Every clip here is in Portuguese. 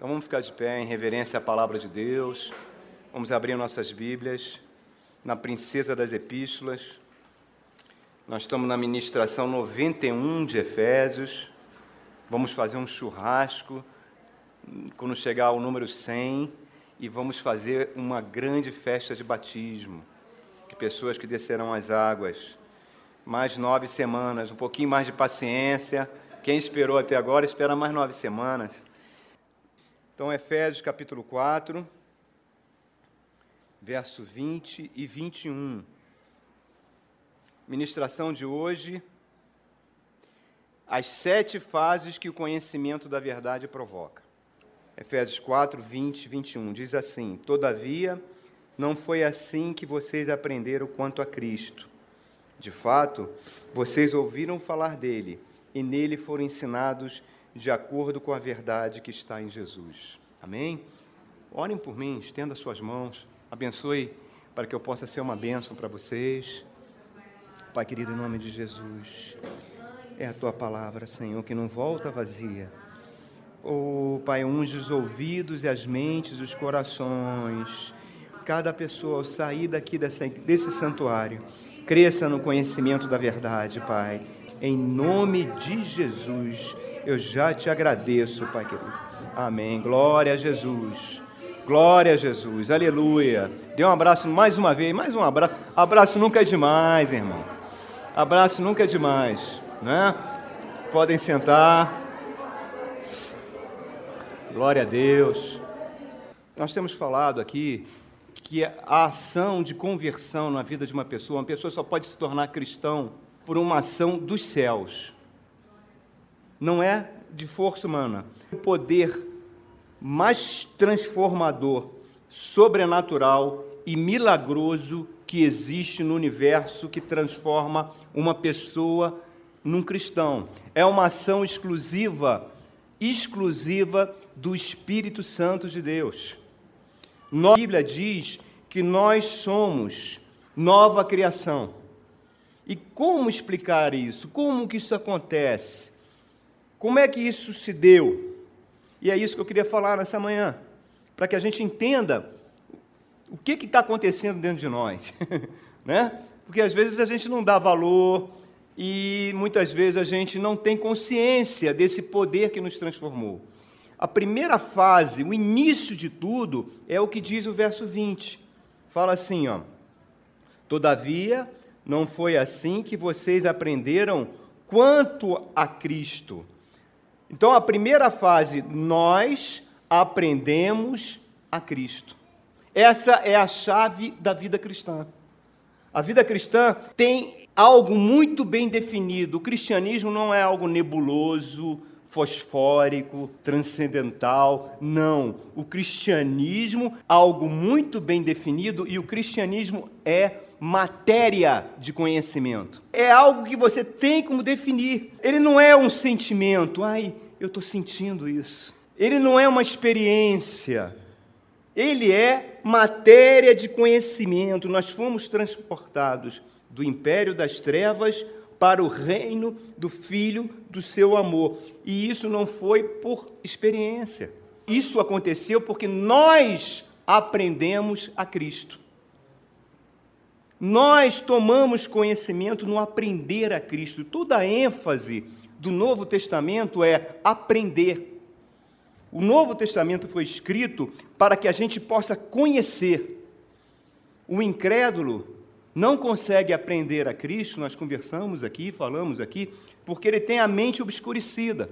Então vamos ficar de pé em reverência à palavra de Deus. Vamos abrir nossas Bíblias na Princesa das Epístolas. Nós estamos na ministração 91 de Efésios. Vamos fazer um churrasco quando chegar ao número 100 e vamos fazer uma grande festa de batismo de pessoas que descerão as águas. Mais nove semanas, um pouquinho mais de paciência. Quem esperou até agora, espera mais nove semanas. Então, Efésios capítulo 4, verso 20 e 21. Ministração de hoje, as sete fases que o conhecimento da verdade provoca. Efésios 4, 20 e 21 diz assim: Todavia, não foi assim que vocês aprenderam quanto a Cristo. De fato, vocês ouviram falar dele e nele foram ensinados de acordo com a verdade que está em Jesus. Amém? Orem por mim, estenda suas mãos, abençoe para que eu possa ser uma bênção para vocês. Pai querido, em nome de Jesus, é a tua palavra, Senhor, que não volta vazia. Oh, Pai, unge os ouvidos e as mentes, os corações. Cada pessoa, ao sair daqui dessa, desse santuário, cresça no conhecimento da verdade, Pai. Em nome de Jesus. Eu já te agradeço, Pai querido. Amém. Glória a Jesus. Glória a Jesus. Aleluia. Dê um abraço mais uma vez. Mais um abraço. Abraço nunca é demais, irmão. Abraço nunca é demais, né? Podem sentar. Glória a Deus. Nós temos falado aqui que a ação de conversão na vida de uma pessoa, uma pessoa só pode se tornar cristão por uma ação dos céus não é de força humana. O poder mais transformador, sobrenatural e milagroso que existe no universo que transforma uma pessoa num cristão. É uma ação exclusiva, exclusiva do Espírito Santo de Deus. A Bíblia diz que nós somos nova criação. E como explicar isso? Como que isso acontece? Como é que isso se deu? E é isso que eu queria falar nessa manhã, para que a gente entenda o que está acontecendo dentro de nós. né? Porque às vezes a gente não dá valor e muitas vezes a gente não tem consciência desse poder que nos transformou. A primeira fase, o início de tudo, é o que diz o verso 20. Fala assim, ó: Todavia, não foi assim que vocês aprenderam quanto a Cristo então, a primeira fase, nós aprendemos a Cristo. Essa é a chave da vida cristã. A vida cristã tem algo muito bem definido. O cristianismo não é algo nebuloso, fosfórico, transcendental. Não. O cristianismo é algo muito bem definido e o cristianismo é matéria de conhecimento. É algo que você tem como definir. Ele não é um sentimento, ai, eu estou sentindo isso. Ele não é uma experiência. Ele é matéria de conhecimento. Nós fomos transportados do império das trevas para o reino do Filho do seu amor. E isso não foi por experiência. Isso aconteceu porque nós aprendemos a Cristo. Nós tomamos conhecimento no aprender a Cristo. Toda a ênfase do Novo Testamento é aprender. O Novo Testamento foi escrito para que a gente possa conhecer. O incrédulo não consegue aprender a Cristo, nós conversamos aqui, falamos aqui, porque ele tem a mente obscurecida.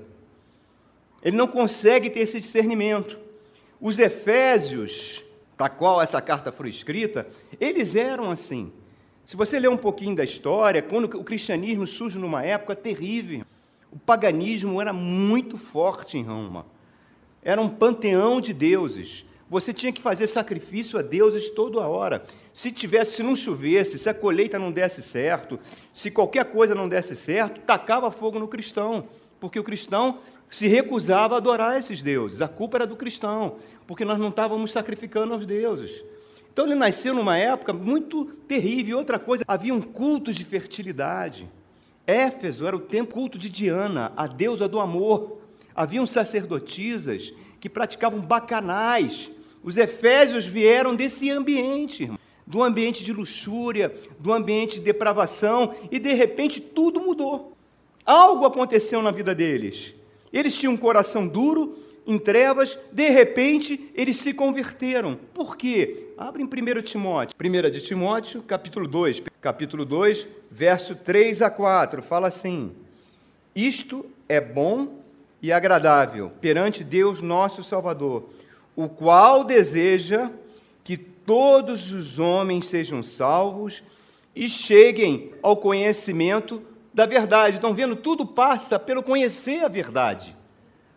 Ele não consegue ter esse discernimento. Os Efésios, para qual essa carta foi escrita, eles eram assim. Se você ler um pouquinho da história, quando o cristianismo surge numa época terrível, o paganismo era muito forte em Roma. Era um panteão de deuses. Você tinha que fazer sacrifício a deuses toda hora. Se tivesse, se não chovesse, se a colheita não desse certo, se qualquer coisa não desse certo, tacava fogo no cristão, porque o cristão se recusava a adorar esses deuses. A culpa era do cristão, porque nós não estávamos sacrificando aos deuses. Então ele nasceu numa época muito terrível. Outra coisa, havia um culto de fertilidade. Éfeso era o templo culto de Diana, a deusa do amor. Haviam sacerdotisas que praticavam bacanais. Os efésios vieram desse ambiente, irmão, do ambiente de luxúria, do ambiente de depravação, e de repente tudo mudou. Algo aconteceu na vida deles. Eles tinham um coração duro, em trevas, de repente eles se converteram. Por quê? Abre em 1 Timóteo. 1 de Timóteo, capítulo 2. Capítulo 2, verso 3 a 4. Fala assim: Isto é bom e agradável perante Deus nosso Salvador, o qual deseja que todos os homens sejam salvos e cheguem ao conhecimento da verdade. Estão vendo? Tudo passa pelo conhecer a verdade.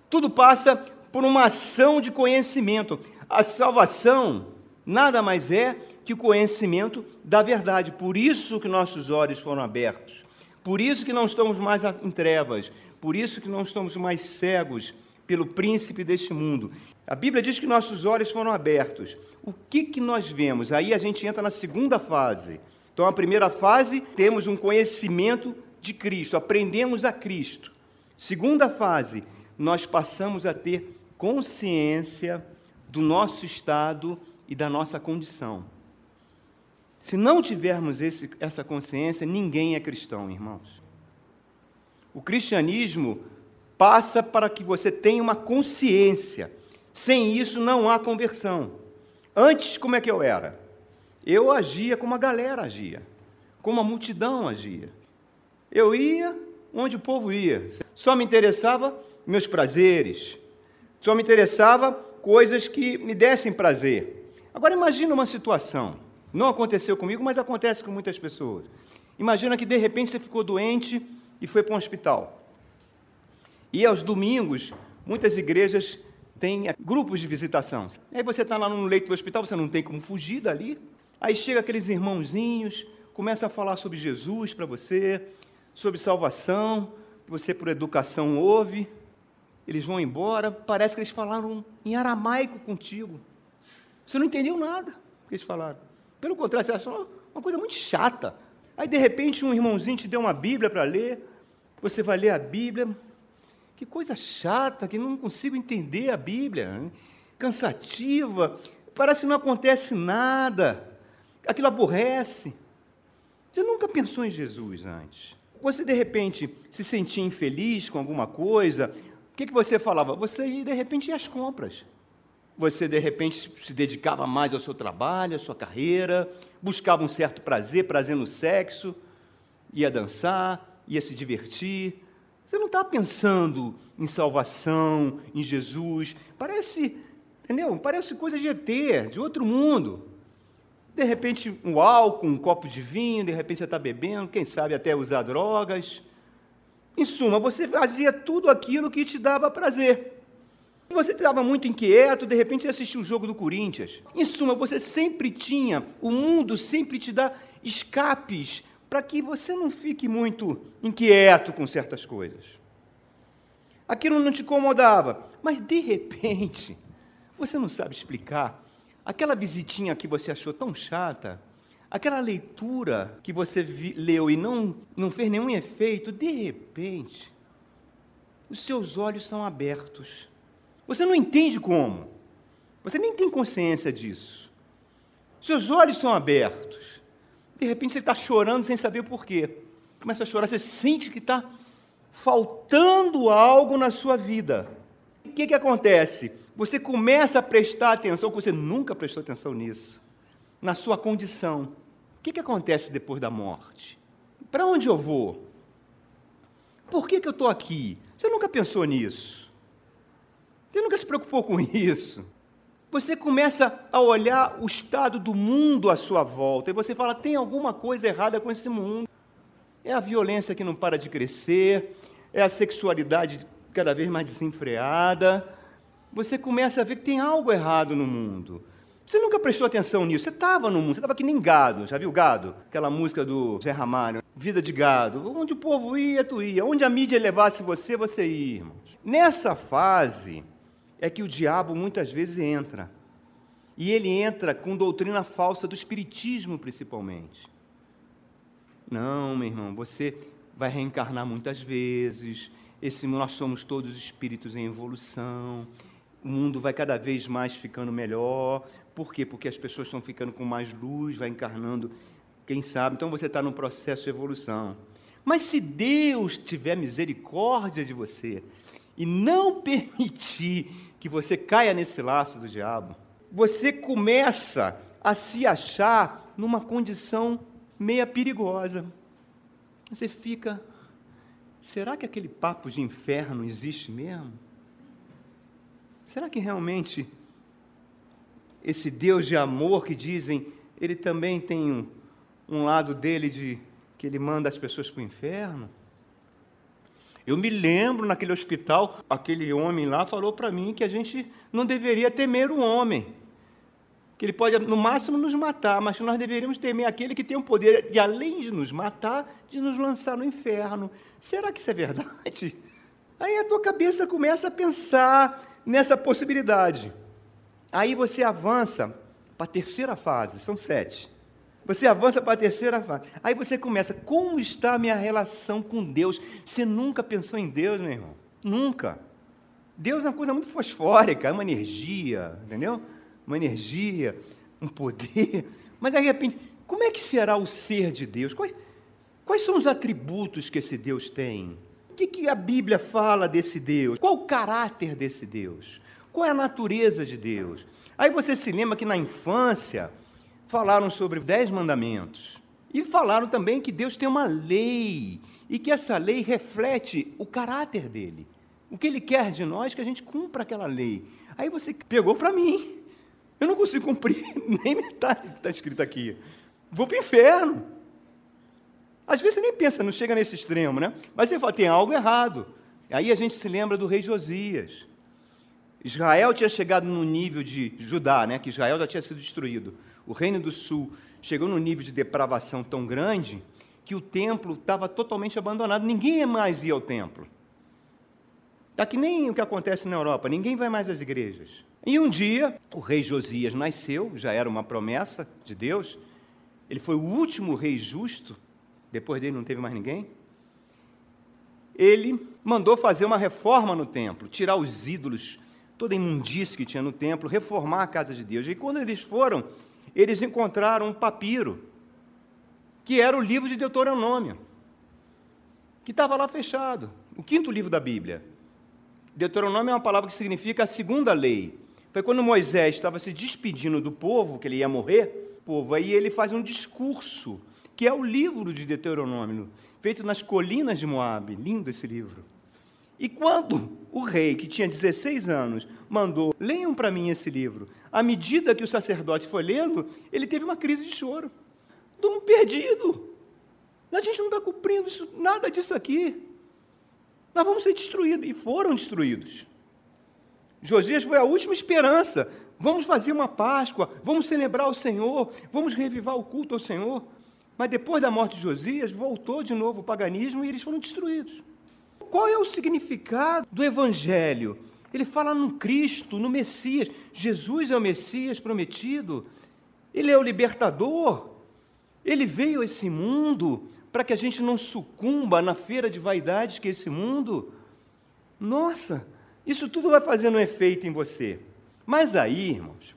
Tudo passa por uma ação de conhecimento. A salvação nada mais é que o conhecimento da verdade. Por isso que nossos olhos foram abertos. Por isso que não estamos mais em trevas. Por isso que não estamos mais cegos pelo príncipe deste mundo. A Bíblia diz que nossos olhos foram abertos. O que, que nós vemos? Aí a gente entra na segunda fase. Então, a primeira fase, temos um conhecimento de Cristo, aprendemos a Cristo. Segunda fase, nós passamos a ter consciência do nosso estado e da nossa condição. Se não tivermos esse, essa consciência, ninguém é cristão, irmãos. O cristianismo passa para que você tenha uma consciência. Sem isso não há conversão. Antes, como é que eu era? Eu agia como a galera agia, como a multidão agia. Eu ia onde o povo ia. Só me interessava meus prazeres. Só me interessava coisas que me dessem prazer. Agora imagina uma situação. Não aconteceu comigo, mas acontece com muitas pessoas. Imagina que de repente você ficou doente e foi para um hospital. E aos domingos, muitas igrejas têm grupos de visitação. Aí você está lá no leito do hospital, você não tem como fugir dali. Aí chega aqueles irmãozinhos, começa a falar sobre Jesus para você, sobre salvação, você por educação ouve. Eles vão embora, parece que eles falaram em aramaico contigo. Você não entendeu nada que eles falaram. Pelo contrário, você achou uma coisa muito chata. Aí, de repente, um irmãozinho te deu uma Bíblia para ler. Você vai ler a Bíblia, que coisa chata, que não consigo entender a Bíblia, hein? cansativa, parece que não acontece nada, aquilo aborrece. Você nunca pensou em Jesus antes. Você, de repente, se sentia infeliz com alguma coisa, que, que você falava? Você ia, de repente, ia às compras. Você, de repente, se dedicava mais ao seu trabalho, à sua carreira, buscava um certo prazer, prazer no sexo, ia dançar, ia se divertir. Você não está pensando em salvação, em Jesus. Parece, entendeu? Parece coisa de ET, de outro mundo. De repente, um álcool, um copo de vinho, de repente você está bebendo, quem sabe até usar drogas. Em suma, você fazia tudo aquilo que te dava prazer. Você estava muito inquieto, de repente assistia o jogo do Corinthians. Em suma, você sempre tinha, o mundo sempre te dá escapes para que você não fique muito inquieto com certas coisas. Aquilo não te incomodava, mas de repente, você não sabe explicar, aquela visitinha que você achou tão chata, aquela leitura que você vi, leu e não, não fez nenhum efeito, de repente, os seus olhos são abertos. Você não entende como. Você nem tem consciência disso. Seus olhos são abertos. De repente você está chorando sem saber por quê. Começa a chorar, você sente que está faltando algo na sua vida. O que, que acontece? Você começa a prestar atenção, você nunca prestou atenção nisso, na sua condição. O que, que acontece depois da morte? Para onde eu vou? Por que, que eu estou aqui? Você nunca pensou nisso? Você nunca se preocupou com isso? você começa a olhar o estado do mundo à sua volta e você fala: tem alguma coisa errada com esse mundo. É a violência que não para de crescer, é a sexualidade cada vez mais desenfreada. Você começa a ver que tem algo errado no mundo. Você nunca prestou atenção nisso. Você estava no mundo, você estava que nem gado. Já viu gado? Aquela música do Zé Ramalho, Vida de Gado. Onde o povo ia, tu ia. Onde a mídia levasse você, você ia. Nessa fase, é que o diabo muitas vezes entra. E ele entra com doutrina falsa do espiritismo, principalmente. Não, meu irmão, você vai reencarnar muitas vezes. Esse, nós somos todos espíritos em evolução. o mundo vai cada vez mais ficando melhor. Por quê? Porque as pessoas estão ficando com mais luz, vai encarnando, quem sabe. Então você está num processo de evolução. Mas se Deus tiver misericórdia de você e não permitir que você caia nesse laço do diabo, você começa a se achar numa condição meia perigosa. Você fica, será que aquele papo de inferno existe mesmo? Será que realmente esse Deus de amor que dizem, ele também tem um, um lado dele de que ele manda as pessoas para o inferno? Eu me lembro naquele hospital, aquele homem lá falou para mim que a gente não deveria temer o homem, que ele pode no máximo nos matar, mas que nós deveríamos temer aquele que tem o poder de, além de nos matar, de nos lançar no inferno. Será que isso é verdade? Aí a tua cabeça começa a pensar nessa possibilidade. Aí você avança para a terceira fase, são sete. Você avança para a terceira fase. Aí você começa, como está a minha relação com Deus? Você nunca pensou em Deus, meu irmão? Nunca. Deus é uma coisa muito fosfórica, é uma energia, entendeu? Uma energia, um poder. Mas de repente, como é que será o ser de Deus? Quais, quais são os atributos que esse Deus tem? O que, que a Bíblia fala desse Deus? Qual o caráter desse Deus? Qual é a natureza de Deus? Aí você se lembra que na infância falaram sobre dez mandamentos. E falaram também que Deus tem uma lei e que essa lei reflete o caráter dele. O que ele quer de nós que a gente cumpra aquela lei. Aí você pegou para mim. Eu não consigo cumprir nem metade do que está escrito aqui. Vou para o inferno. Às vezes você nem pensa, não chega nesse extremo, né? Mas você fala, tem algo errado. Aí a gente se lembra do rei Josias. Israel tinha chegado no nível de Judá, né? Que Israel já tinha sido destruído. O reino do sul chegou num nível de depravação tão grande que o templo estava totalmente abandonado. Ninguém mais ia ao templo. Está que nem o que acontece na Europa, ninguém vai mais às igrejas. E um dia, o rei Josias nasceu, já era uma promessa de Deus. Ele foi o último rei justo depois dele não teve mais ninguém. Ele mandou fazer uma reforma no templo, tirar os ídolos, toda a imundície que tinha no templo, reformar a casa de Deus. E quando eles foram, eles encontraram um papiro, que era o livro de Deuteronômio, que estava lá fechado, o quinto livro da Bíblia. Deuteronômio é uma palavra que significa a segunda lei. Foi quando Moisés estava se despedindo do povo, que ele ia morrer, povo, aí ele faz um discurso que é o livro de Deuteronômio, feito nas colinas de Moabe. Lindo esse livro. E quando o rei, que tinha 16 anos, mandou, leiam para mim esse livro, à medida que o sacerdote foi lendo, ele teve uma crise de choro. Estamos perdido. A gente não está cumprindo isso, nada disso aqui. Nós vamos ser destruídos. E foram destruídos. Josias foi a última esperança. Vamos fazer uma Páscoa, vamos celebrar o Senhor, vamos revivar o culto ao Senhor. Mas depois da morte de Josias, voltou de novo o paganismo e eles foram destruídos. Qual é o significado do Evangelho? Ele fala no Cristo, no Messias. Jesus é o Messias prometido. Ele é o libertador. Ele veio a esse mundo para que a gente não sucumba na feira de vaidades que é esse mundo. Nossa, isso tudo vai fazendo um efeito em você. Mas aí, irmãos,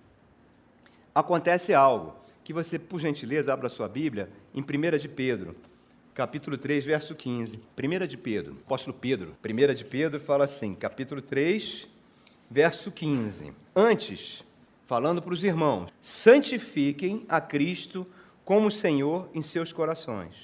acontece algo que você, por gentileza, abra sua Bíblia em 1 de Pedro, capítulo 3, verso 15. 1 de Pedro, apóstolo Pedro. 1 de Pedro fala assim, capítulo 3, verso 15. Antes, falando para os irmãos, santifiquem a Cristo como Senhor em seus corações.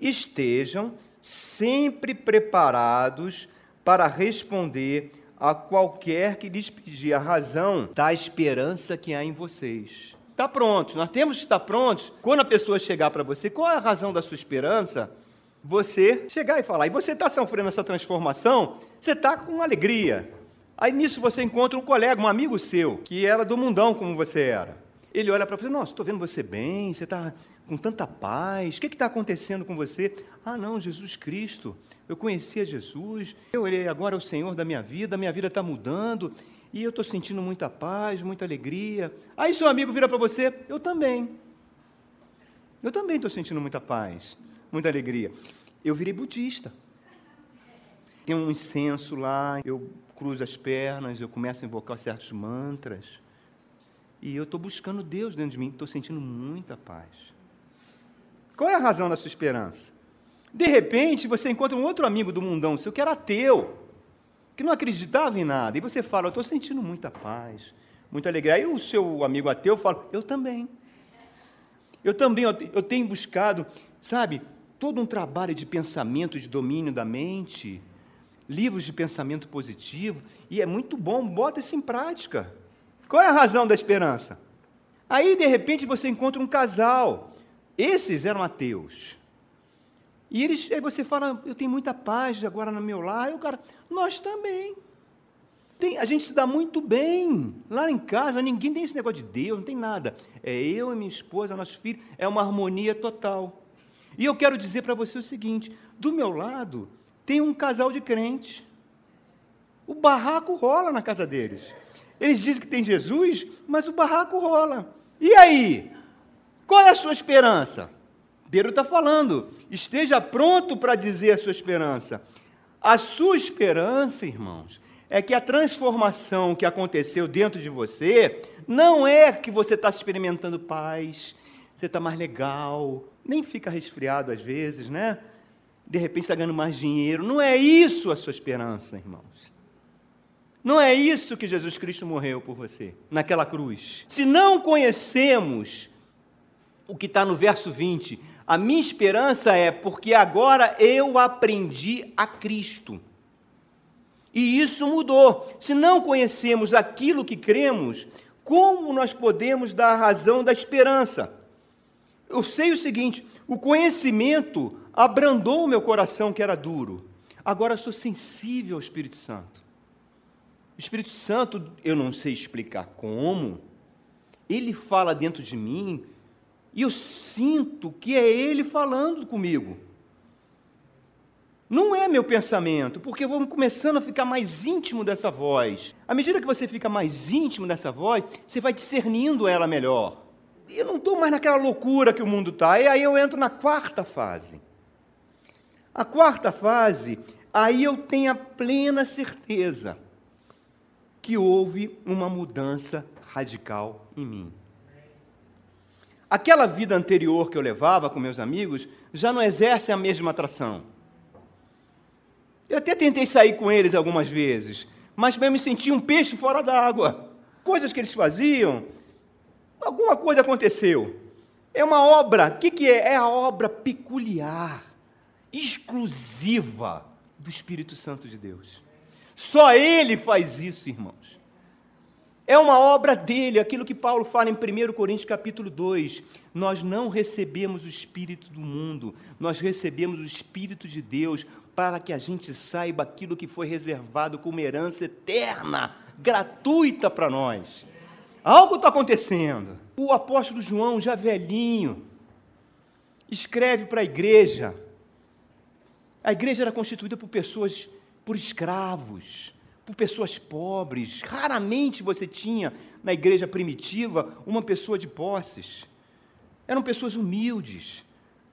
Estejam sempre preparados para responder a qualquer que lhes pedir a razão da esperança que há em vocês Está pronto, nós temos que estar prontos. Quando a pessoa chegar para você, qual é a razão da sua esperança? Você chegar e falar. E você está sofrendo essa transformação, você está com alegria. Aí nisso você encontra um colega, um amigo seu, que era do mundão como você era. Ele olha para você, nossa, estou vendo você bem, você está com tanta paz, o que está acontecendo com você? Ah, não, Jesus Cristo, eu conhecia Jesus, eu, ele agora é o Senhor da minha vida, minha vida está mudando, e eu estou sentindo muita paz, muita alegria. Aí seu amigo vira para você, eu também. Eu também estou sentindo muita paz, muita alegria. Eu virei budista. tem um incenso lá, eu cruzo as pernas, eu começo a invocar certos mantras. E eu estou buscando Deus dentro de mim, estou sentindo muita paz. Qual é a razão da sua esperança? De repente, você encontra um outro amigo do mundão seu que era ateu, que não acreditava em nada, e você fala: Eu estou sentindo muita paz, muita alegria. Aí o seu amigo ateu fala: Eu também. Eu também, eu tenho buscado, sabe, todo um trabalho de pensamento, de domínio da mente, livros de pensamento positivo, e é muito bom, bota isso em prática. Qual é a razão da esperança? Aí, de repente, você encontra um casal. Esses eram ateus. E eles, aí você fala, eu tenho muita paz agora no meu lar. E o cara, nós também. Tem, a gente se dá muito bem. Lá em casa, ninguém tem esse negócio de Deus, não tem nada. É eu e minha esposa, nosso filho, é uma harmonia total. E eu quero dizer para você o seguinte: do meu lado, tem um casal de crentes. O barraco rola na casa deles. Eles dizem que tem Jesus, mas o barraco rola. E aí? Qual é a sua esperança? Pedro está falando, esteja pronto para dizer a sua esperança. A sua esperança, irmãos, é que a transformação que aconteceu dentro de você não é que você está experimentando paz, você está mais legal, nem fica resfriado às vezes, né? De repente está ganhando mais dinheiro. Não é isso a sua esperança, irmãos. Não é isso que Jesus Cristo morreu por você, naquela cruz. Se não conhecemos o que está no verso 20, a minha esperança é porque agora eu aprendi a Cristo. E isso mudou. Se não conhecemos aquilo que cremos, como nós podemos dar a razão da esperança? Eu sei o seguinte: o conhecimento abrandou o meu coração que era duro. Agora sou sensível ao Espírito Santo. O Espírito Santo, eu não sei explicar como, ele fala dentro de mim e eu sinto que é ele falando comigo. Não é meu pensamento, porque eu vou começando a ficar mais íntimo dessa voz. À medida que você fica mais íntimo dessa voz, você vai discernindo ela melhor. Eu não estou mais naquela loucura que o mundo está. E aí eu entro na quarta fase. A quarta fase, aí eu tenho a plena certeza que houve uma mudança radical em mim. Aquela vida anterior que eu levava com meus amigos já não exerce a mesma atração. Eu até tentei sair com eles algumas vezes, mas eu me sentia um peixe fora d'água. Coisas que eles faziam, alguma coisa aconteceu. É uma obra, o que, que é? É a obra peculiar exclusiva do Espírito Santo de Deus. Só Ele faz isso, irmãos. É uma obra dele, aquilo que Paulo fala em 1 Coríntios capítulo 2. Nós não recebemos o Espírito do mundo, nós recebemos o Espírito de Deus para que a gente saiba aquilo que foi reservado como herança eterna, gratuita para nós. Algo está acontecendo. O apóstolo João, já velhinho, escreve para a igreja, a igreja era constituída por pessoas, por escravos, por pessoas pobres. Raramente você tinha na igreja primitiva uma pessoa de posses. Eram pessoas humildes.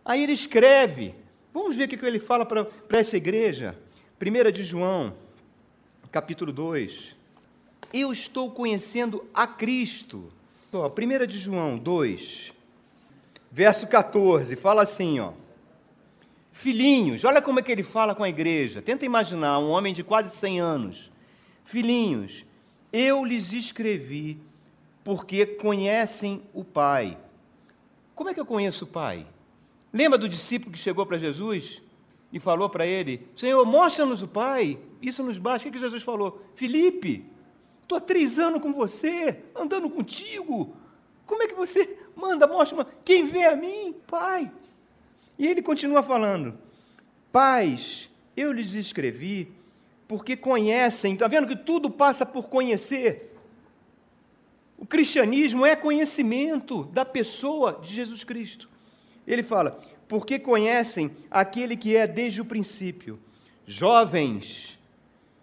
Aí ele escreve. Vamos ver o que ele fala para essa igreja. 1 de João, capítulo 2. Eu estou conhecendo a Cristo. Ó, 1 de João 2, verso 14, fala assim, ó. Filhinhos, olha como é que ele fala com a igreja. Tenta imaginar um homem de quase 100 anos. Filhinhos, eu lhes escrevi porque conhecem o Pai. Como é que eu conheço o Pai? Lembra do discípulo que chegou para Jesus e falou para ele: Senhor, mostra-nos o Pai, isso nos basta. O que, que Jesus falou? Felipe, estou há três anos com você, andando contigo. Como é que você manda, mostra, quem vê a mim, Pai? E ele continua falando: Pais, eu lhes escrevi porque conhecem, está vendo que tudo passa por conhecer. O cristianismo é conhecimento da pessoa de Jesus Cristo. Ele fala: porque conhecem aquele que é desde o princípio. Jovens,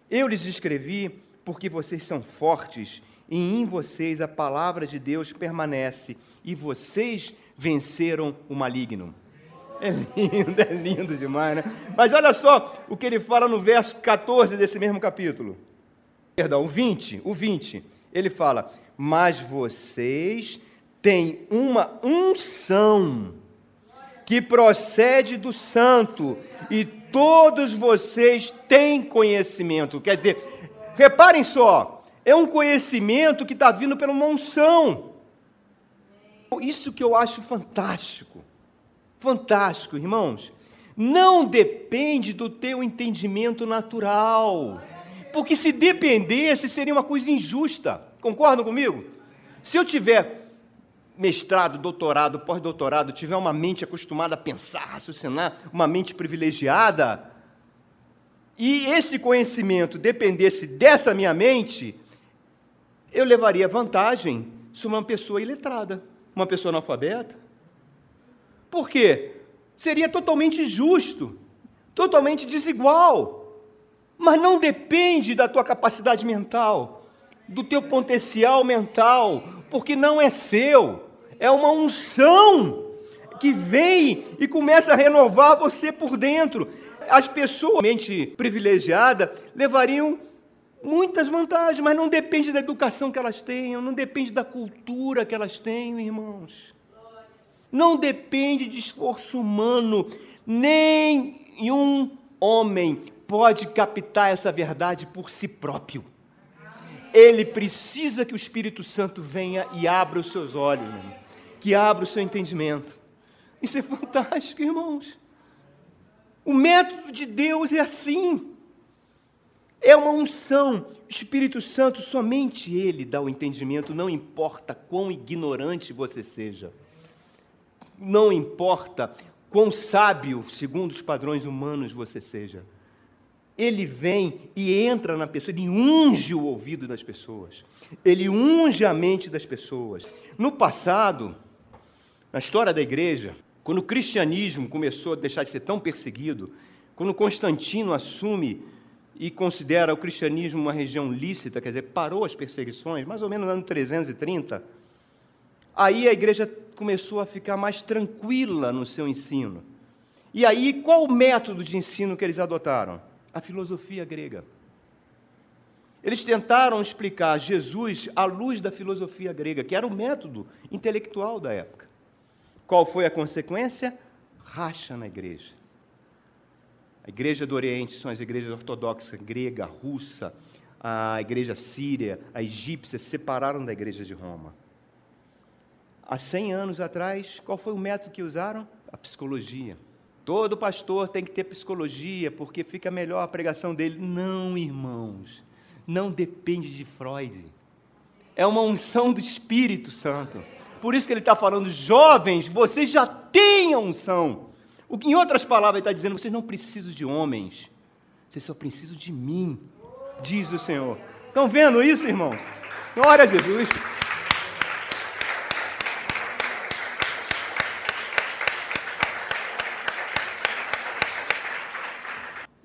eu lhes escrevi porque vocês são fortes e em vocês a palavra de Deus permanece e vocês venceram o maligno. É lindo, é lindo demais, né? Mas olha só o que ele fala no verso 14 desse mesmo capítulo. Perdão, o 20, o 20. Ele fala: "Mas vocês têm uma unção que procede do santo, e todos vocês têm conhecimento". Quer dizer, reparem só, é um conhecimento que está vindo pela uma unção. Isso que eu acho fantástico. Fantástico, irmãos. Não depende do teu entendimento natural. Porque se dependesse, seria uma coisa injusta. Concordam comigo? Se eu tiver mestrado, doutorado, pós-doutorado, tiver uma mente acostumada a pensar, raciocinar, uma mente privilegiada, e esse conhecimento dependesse dessa minha mente, eu levaria vantagem sobre uma pessoa iletrada, uma pessoa analfabeta. Por quê? Seria totalmente justo, totalmente desigual. Mas não depende da tua capacidade mental, do teu potencial mental, porque não é seu, é uma unção que vem e começa a renovar você por dentro. As pessoas mente privilegiada levariam muitas vantagens, mas não depende da educação que elas tenham, não depende da cultura que elas tenham, irmãos. Não depende de esforço humano, nenhum homem pode captar essa verdade por si próprio. Ele precisa que o Espírito Santo venha e abra os seus olhos, que abra o seu entendimento. Isso é fantástico, irmãos. O método de Deus é assim. É uma unção. O Espírito Santo, somente Ele dá o entendimento, não importa quão ignorante você seja não importa quão sábio, segundo os padrões humanos, você seja. Ele vem e entra na pessoa, ele unge o ouvido das pessoas, ele unge a mente das pessoas. No passado, na história da igreja, quando o cristianismo começou a deixar de ser tão perseguido, quando Constantino assume e considera o cristianismo uma região lícita, quer dizer, parou as perseguições, mais ou menos no ano 330, aí a igreja começou a ficar mais tranquila no seu ensino. E aí, qual o método de ensino que eles adotaram? A filosofia grega. Eles tentaram explicar Jesus à luz da filosofia grega, que era o método intelectual da época. Qual foi a consequência? Racha na igreja. A igreja do Oriente são as igrejas ortodoxas, grega, russa, a igreja síria, a egípcia, se separaram da igreja de Roma há 100 anos atrás, qual foi o método que usaram? A psicologia. Todo pastor tem que ter psicologia, porque fica melhor a pregação dele. Não, irmãos, não depende de Freud. É uma unção do Espírito Santo. Por isso que ele está falando, jovens, vocês já têm a unção. O que, em outras palavras, ele está dizendo, vocês não precisam de homens, vocês só precisam de mim, diz o Senhor. Estão vendo isso, irmãos? Glória a Jesus.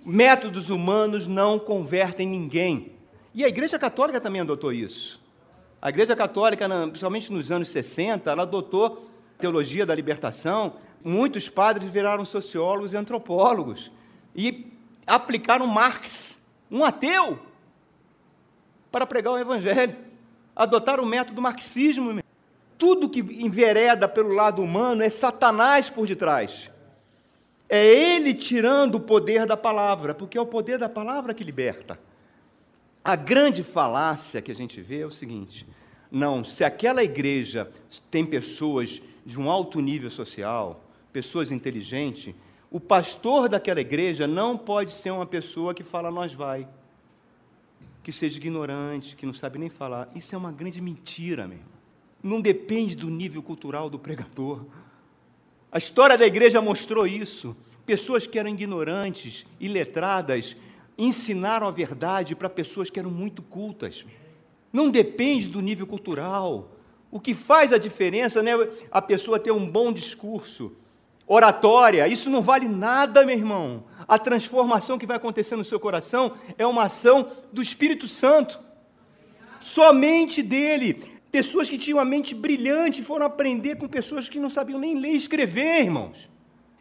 Métodos humanos não convertem ninguém. E a Igreja Católica também adotou isso. A Igreja Católica, principalmente nos anos 60, ela adotou a teologia da libertação. Muitos padres viraram sociólogos e antropólogos e aplicaram Marx, um ateu, para pregar o Evangelho. Adotaram o método marxismo. Tudo que envereda pelo lado humano é Satanás por detrás. É ele tirando o poder da palavra, porque é o poder da palavra que liberta. A grande falácia que a gente vê é o seguinte: não, se aquela igreja tem pessoas de um alto nível social, pessoas inteligentes, o pastor daquela igreja não pode ser uma pessoa que fala nós vai, que seja ignorante, que não sabe nem falar. Isso é uma grande mentira, meu irmão. Não depende do nível cultural do pregador. A história da igreja mostrou isso. Pessoas que eram ignorantes, iletradas, ensinaram a verdade para pessoas que eram muito cultas. Não depende do nível cultural. O que faz a diferença não é a pessoa ter um bom discurso, oratória, isso não vale nada, meu irmão. A transformação que vai acontecer no seu coração é uma ação do Espírito Santo. Somente dele. Pessoas que tinham a mente brilhante foram aprender com pessoas que não sabiam nem ler e escrever, irmãos.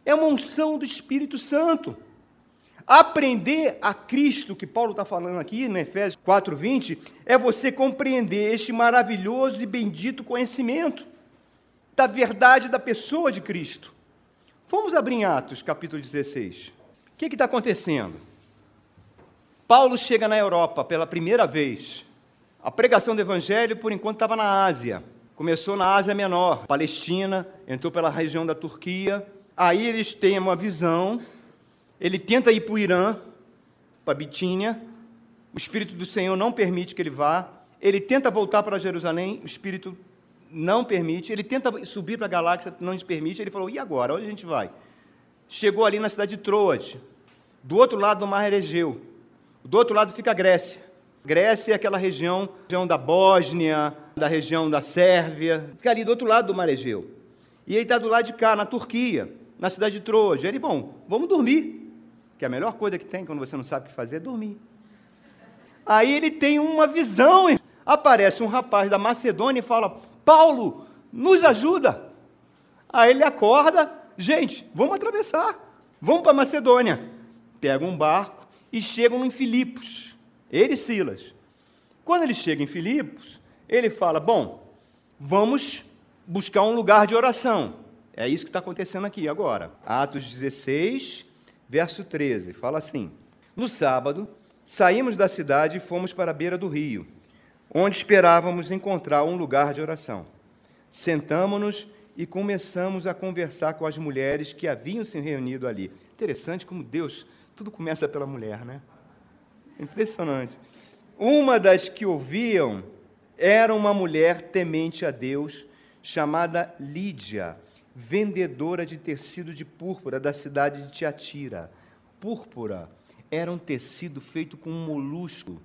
É uma unção do Espírito Santo. Aprender a Cristo, que Paulo está falando aqui, no Efésios 4,20, é você compreender este maravilhoso e bendito conhecimento da verdade da pessoa de Cristo. Vamos abrir em Atos, capítulo 16. O que está acontecendo? Paulo chega na Europa pela primeira vez. A pregação do Evangelho, por enquanto, estava na Ásia. Começou na Ásia Menor, Palestina, entrou pela região da Turquia. Aí eles têm uma visão ele tenta ir para o Irã, para Bitínia, o Espírito do Senhor não permite que ele vá. Ele tenta voltar para Jerusalém, o Espírito não permite. Ele tenta subir para a galáxia, não lhe permite. Ele falou: e agora? Onde a gente vai? Chegou ali na cidade de Troade, do outro lado do Mar Egeu. Do outro lado fica a Grécia. Grécia é aquela região, região da Bósnia, da região da Sérvia, fica ali do outro lado do Mar Egeu. E ele está do lado de cá, na Turquia, na cidade de Troade. Ele, bom, vamos dormir que a melhor coisa que tem quando você não sabe o que fazer é dormir. Aí ele tem uma visão. Aparece um rapaz da Macedônia e fala: Paulo, nos ajuda. Aí ele acorda, gente, vamos atravessar, vamos para Macedônia. Pega um barco e chegam em Filipos, ele e Silas. Quando ele chega em Filipos, ele fala: Bom, vamos buscar um lugar de oração. É isso que está acontecendo aqui agora. Atos 16, verso 13, fala assim: No sábado, saímos da cidade e fomos para a beira do rio, onde esperávamos encontrar um lugar de oração. Sentamos-nos e começamos a conversar com as mulheres que haviam se reunido ali. Interessante como Deus, tudo começa pela mulher, né? Impressionante. Uma das que ouviam era uma mulher temente a Deus, chamada Lídia vendedora de tecido de púrpura da cidade de Tiatira. Púrpura era um tecido feito com um molusco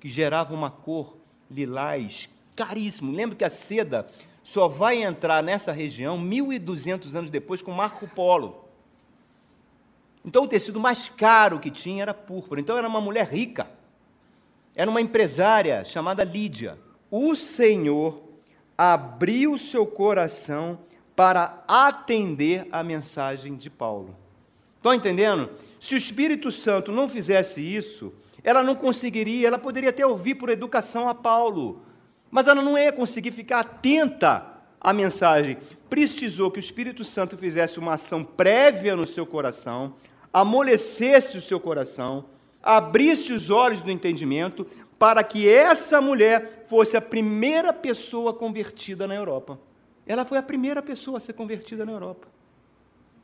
que gerava uma cor lilás caríssimo. Lembra que a seda só vai entrar nessa região 1200 anos depois com Marco Polo. Então o tecido mais caro que tinha era púrpura. Então era uma mulher rica. Era uma empresária chamada Lídia. O Senhor abriu seu coração para atender a mensagem de Paulo. Estão entendendo? Se o Espírito Santo não fizesse isso, ela não conseguiria, ela poderia até ouvir por educação a Paulo, mas ela não ia conseguir ficar atenta à mensagem. Precisou que o Espírito Santo fizesse uma ação prévia no seu coração, amolecesse o seu coração, abrisse os olhos do entendimento, para que essa mulher fosse a primeira pessoa convertida na Europa. Ela foi a primeira pessoa a ser convertida na Europa.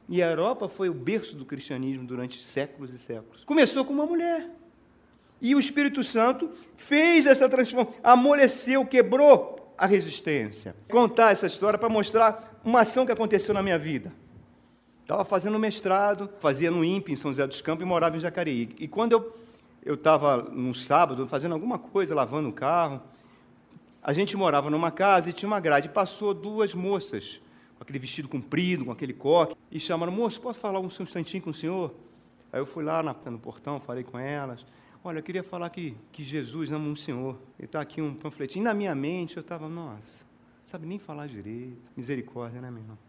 E a Europa foi o berço do cristianismo durante séculos e séculos. Começou com uma mulher. E o Espírito Santo fez essa transformação, amoleceu, quebrou a resistência. Contar essa história para mostrar uma ação que aconteceu na minha vida. Estava fazendo mestrado, fazia no INPE, em São José dos Campos, e morava em Jacareí. E quando eu estava num sábado fazendo alguma coisa, lavando o carro, a gente morava numa casa e tinha uma grade. Passou duas moças, com aquele vestido comprido, com aquele coque, e chamaram, moço, posso falar um instantinho com o senhor? Aí eu fui lá no portão, falei com elas. Olha, eu queria falar que, que Jesus ama um senhor. E está aqui um panfletinho. E na minha mente eu estava, nossa, sabe nem falar direito. Misericórdia, né, meu irmão?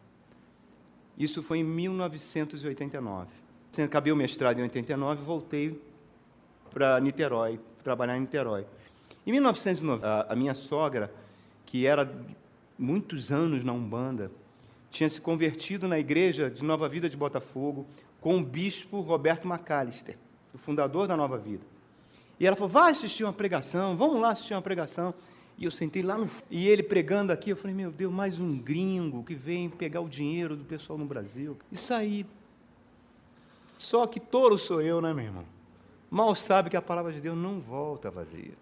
Isso foi em 1989. Acabei o mestrado em 89 e voltei para Niterói, trabalhar em Niterói. Em 1990, a minha sogra, que era muitos anos na Umbanda, tinha se convertido na igreja de Nova Vida de Botafogo com o bispo Roberto McAllister, o fundador da Nova Vida. E ela falou: vai assistir uma pregação, vamos lá assistir uma pregação. E eu sentei lá no. E ele pregando aqui, eu falei: meu Deus, mais um gringo que vem pegar o dinheiro do pessoal no Brasil. E saí. Só que touro sou eu, né, meu irmão? Mal sabe que a palavra de Deus não volta vazia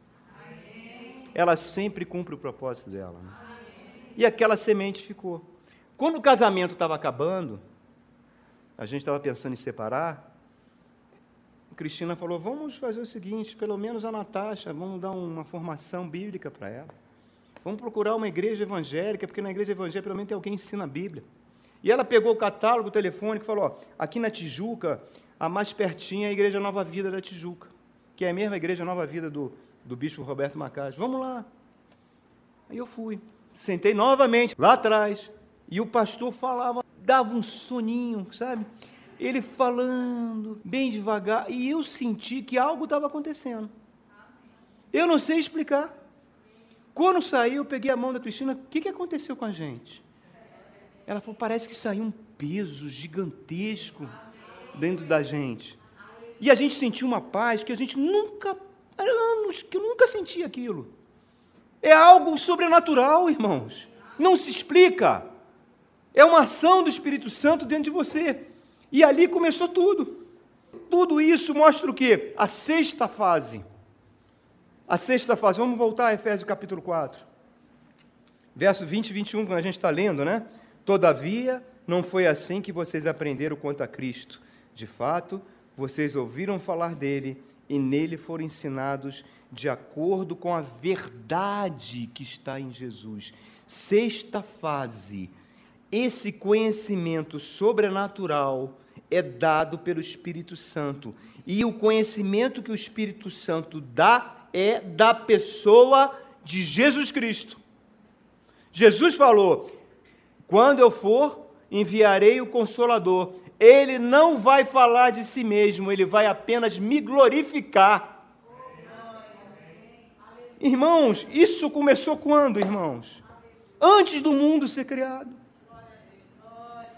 ela sempre cumpre o propósito dela. Né? E aquela semente ficou. Quando o casamento estava acabando, a gente estava pensando em separar, Cristina falou: vamos fazer o seguinte, pelo menos a Natasha, vamos dar uma formação bíblica para ela. Vamos procurar uma igreja evangélica, porque na igreja evangélica pelo menos tem alguém que ensina a Bíblia. E ela pegou o catálogo telefônico e falou: ó, aqui na Tijuca, a mais pertinha é a Igreja Nova Vida da Tijuca, que é a mesma Igreja Nova Vida do, do bispo Roberto Macage. Vamos lá. Aí eu fui. Sentei novamente lá atrás. E o pastor falava dava um soninho, sabe? Ele falando bem devagar, e eu senti que algo estava acontecendo. Eu não sei explicar. Quando saiu, eu peguei a mão da Cristina, o que, que aconteceu com a gente? Ela falou: parece que saiu um peso gigantesco dentro da gente. E a gente sentiu uma paz que a gente nunca, há anos, que eu nunca senti aquilo. É algo sobrenatural, irmãos. Não se explica. É uma ação do Espírito Santo dentro de você. E ali começou tudo. Tudo isso mostra o quê? A sexta fase. A sexta fase. Vamos voltar a Efésios capítulo 4. Verso 20 e 21, quando a gente está lendo, né? Todavia, não foi assim que vocês aprenderam quanto a Cristo. De fato, vocês ouviram falar dele e nele foram ensinados de acordo com a verdade que está em Jesus. Sexta fase. Esse conhecimento sobrenatural é dado pelo Espírito Santo. E o conhecimento que o Espírito Santo dá é da pessoa de Jesus Cristo. Jesus falou: quando eu for, enviarei o Consolador. Ele não vai falar de si mesmo, ele vai apenas me glorificar. Irmãos, isso começou quando, irmãos? Antes do mundo ser criado.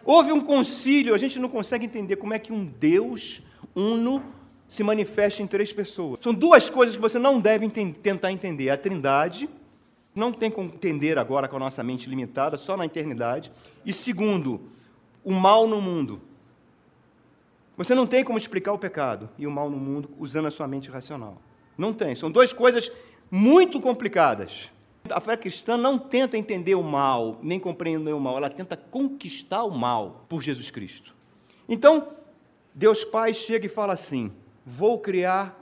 Houve um concílio, a gente não consegue entender como é que um Deus uno se manifesta em três pessoas. São duas coisas que você não deve tentar entender: a Trindade não tem como entender agora com a nossa mente limitada, só na eternidade. E segundo, o mal no mundo. Você não tem como explicar o pecado e o mal no mundo usando a sua mente racional. Não tem. São duas coisas muito complicadas. A fé cristã não tenta entender o mal, nem compreender o mal, ela tenta conquistar o mal por Jesus Cristo. Então, Deus Pai chega e fala assim: Vou criar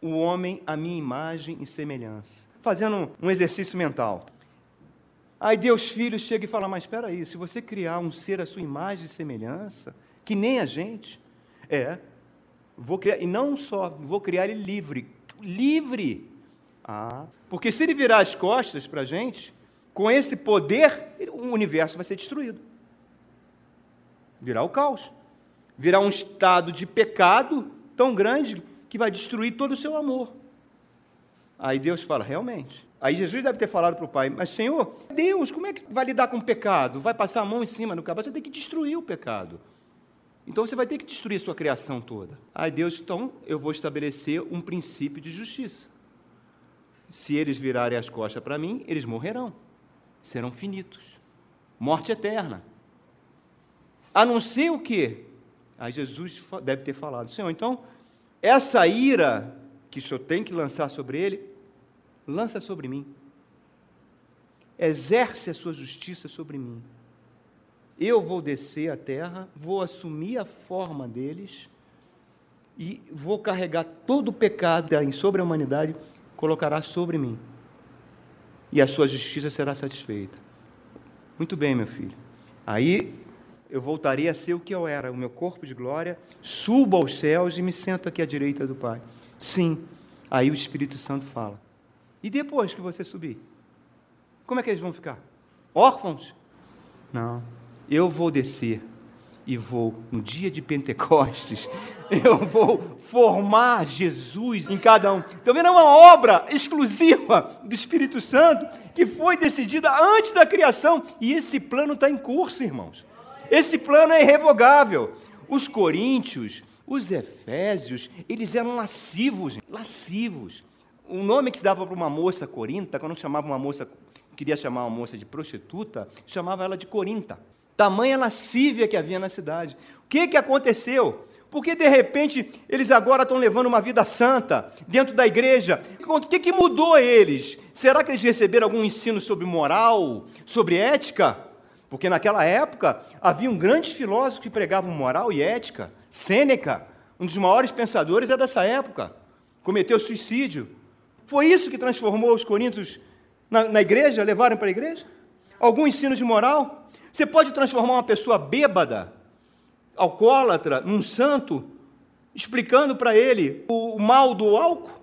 o homem à minha imagem e semelhança fazendo um exercício mental. Aí Deus Filho chega e fala: Mas espera aí, se você criar um ser à sua imagem e semelhança, que nem a gente, é, vou criar, e não só, vou criar ele livre. Livre! Ah, porque se ele virar as costas para a gente, com esse poder, o universo vai ser destruído. Virá o caos. Virá um estado de pecado tão grande que vai destruir todo o seu amor. Aí Deus fala, realmente. Aí Jesus deve ter falado para o pai, mas Senhor, Deus, como é que vai lidar com o pecado? Vai passar a mão em cima do cabelo? Você tem que destruir o pecado. Então você vai ter que destruir a sua criação toda. Aí Deus, então, eu vou estabelecer um princípio de justiça. Se eles virarem as costas para mim, eles morrerão. Serão finitos. Morte eterna. A não ser o quê? Aí Jesus deve ter falado, Senhor, então, essa ira que o Senhor tem que lançar sobre ele, lança sobre mim. Exerce a sua justiça sobre mim. Eu vou descer à terra, vou assumir a forma deles e vou carregar todo o pecado sobre a humanidade, colocará sobre mim. E a sua justiça será satisfeita. Muito bem, meu filho. Aí eu voltarei a ser o que eu era, o meu corpo de glória, subo aos céus e me sento aqui à direita do Pai. Sim. Aí o Espírito Santo fala: e depois que você subir? Como é que eles vão ficar? Órfãos? Não. Eu vou descer e vou, no dia de Pentecostes, eu vou formar Jesus em cada um. Não é uma obra exclusiva do Espírito Santo que foi decidida antes da criação. E esse plano está em curso, irmãos. Esse plano é irrevogável. Os coríntios, os efésios, eles eram lascivos, lascivos o nome que dava para uma moça corinta, quando chamava uma moça, queria chamar uma moça de prostituta, chamava ela de corinta. Tamanha lascívia que havia na cidade. O que, que aconteceu? Porque de repente eles agora estão levando uma vida santa dentro da igreja. O que, que mudou eles? Será que eles receberam algum ensino sobre moral, sobre ética? Porque naquela época havia um grande filósofo que pregavam moral e ética. Sêneca, um dos maiores pensadores é dessa época. Cometeu suicídio. Foi isso que transformou os coríntios na, na igreja, levaram para a igreja? Algum ensino de moral? Você pode transformar uma pessoa bêbada, alcoólatra, num santo, explicando para ele o, mal do álcool?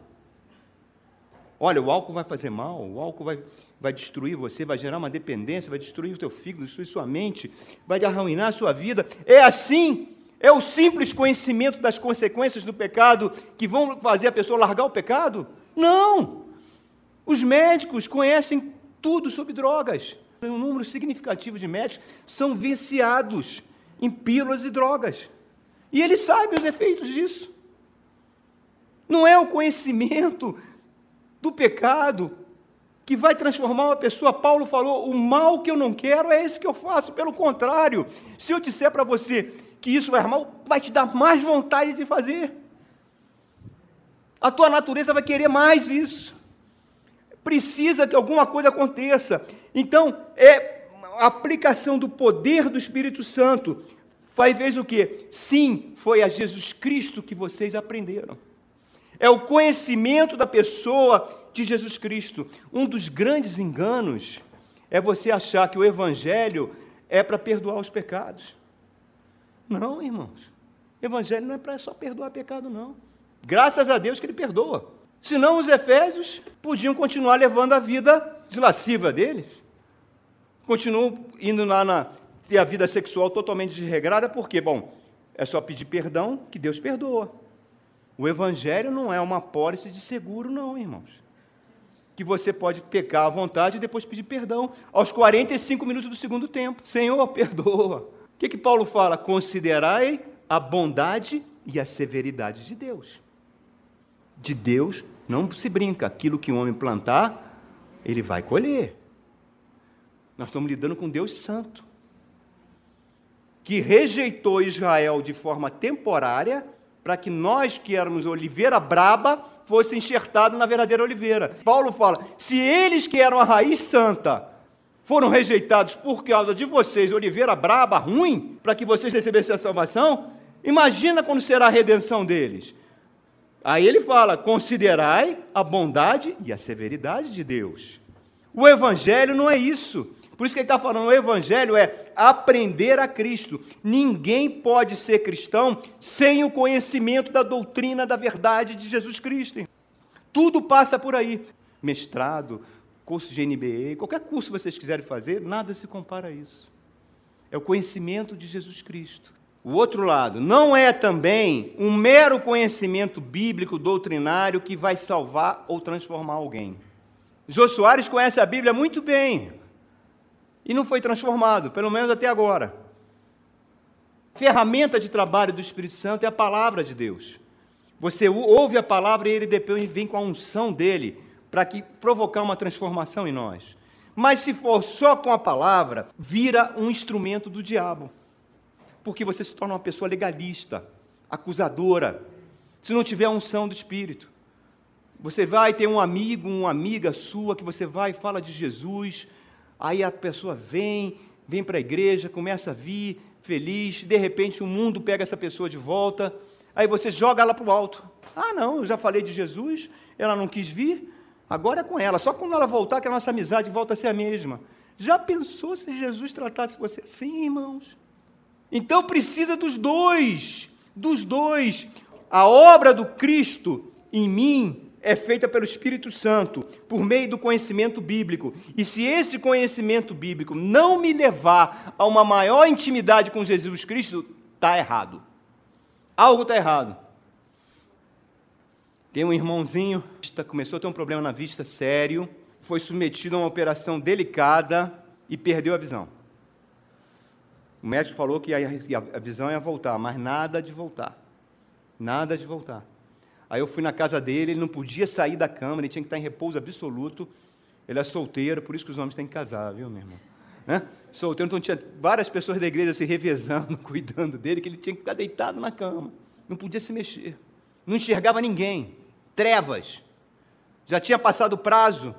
Olha, o álcool vai fazer mal, o álcool vai. vai destruir você, vai gerar uma dependência, vai destruir o teu fígado, destruir sua mente, vai arruinar a sua vida. É assim. É o simples conhecimento das consequências do pecado que vão fazer a pessoa largar o pecado? Não! Os médicos conhecem tudo sobre drogas. Um número significativo de médicos são viciados em pílulas e drogas. E eles sabem os efeitos disso. Não é o conhecimento do pecado que vai transformar uma pessoa. Paulo falou: o mal que eu não quero é esse que eu faço. Pelo contrário, se eu disser para você que isso vai mal, vai te dar mais vontade de fazer. A tua natureza vai querer mais isso. Precisa que alguma coisa aconteça. Então, é a aplicação do poder do Espírito Santo. Faz vez o quê? Sim, foi a Jesus Cristo que vocês aprenderam. É o conhecimento da pessoa de Jesus Cristo. Um dos grandes enganos é você achar que o Evangelho é para perdoar os pecados. Não, irmãos. Evangelho não é para só perdoar pecado, não. Graças a Deus que ele perdoa. Senão os efésios podiam continuar levando a vida deslasciva deles. Continuam indo lá na ter a vida sexual totalmente desregrada, porque, bom, é só pedir perdão que Deus perdoa. O Evangelho não é uma pólice de seguro, não, irmãos. Que você pode pecar à vontade e depois pedir perdão aos 45 minutos do segundo tempo. Senhor, perdoa. O que, que Paulo fala? Considerai a bondade e a severidade de Deus. De Deus não se brinca. Aquilo que o homem plantar, ele vai colher. Nós estamos lidando com Deus Santo, que rejeitou Israel de forma temporária para que nós que éramos oliveira braba fosse enxertado na verdadeira oliveira. Paulo fala: se eles que eram a raiz santa foram rejeitados por causa de vocês, oliveira braba, ruim, para que vocês recebessem a salvação, imagina quando será a redenção deles. Aí ele fala: considerai a bondade e a severidade de Deus. O evangelho não é isso. Por isso que ele está falando, o Evangelho é aprender a Cristo. Ninguém pode ser cristão sem o conhecimento da doutrina da verdade de Jesus Cristo. Tudo passa por aí. Mestrado, curso de NBA, qualquer curso que vocês quiserem fazer, nada se compara a isso. É o conhecimento de Jesus Cristo. O outro lado, não é também um mero conhecimento bíblico, doutrinário, que vai salvar ou transformar alguém. Jô Soares conhece a Bíblia muito bem, e não foi transformado, pelo menos até agora. Ferramenta de trabalho do Espírito Santo é a palavra de Deus. Você ouve a palavra e ele depois vem com a unção dele para que provocar uma transformação em nós. Mas se for só com a palavra, vira um instrumento do diabo. Porque você se torna uma pessoa legalista, acusadora, se não tiver a unção do Espírito. Você vai ter um amigo, uma amiga sua que você vai e fala de Jesus, Aí a pessoa vem, vem para a igreja, começa a vir feliz, de repente o mundo pega essa pessoa de volta, aí você joga ela para o alto. Ah, não, eu já falei de Jesus, ela não quis vir, agora é com ela. Só quando ela voltar que a nossa amizade volta a ser a mesma. Já pensou se Jesus tratasse você assim, irmãos? Então precisa dos dois, dos dois. A obra do Cristo em mim é feita pelo Espírito Santo, por meio do conhecimento bíblico. E se esse conhecimento bíblico não me levar a uma maior intimidade com Jesus Cristo, está errado. Algo está errado. Tem um irmãozinho, começou a ter um problema na vista sério, foi submetido a uma operação delicada e perdeu a visão. O médico falou que a visão ia voltar, mas nada de voltar. Nada de voltar. Aí eu fui na casa dele, ele não podia sair da cama, ele tinha que estar em repouso absoluto. Ele é solteiro, por isso que os homens têm que casar, viu, meu irmão? Né? Solteiro, então tinha várias pessoas da igreja se revezando, cuidando dele, que ele tinha que ficar deitado na cama. Não podia se mexer. Não enxergava ninguém. Trevas. Já tinha passado o prazo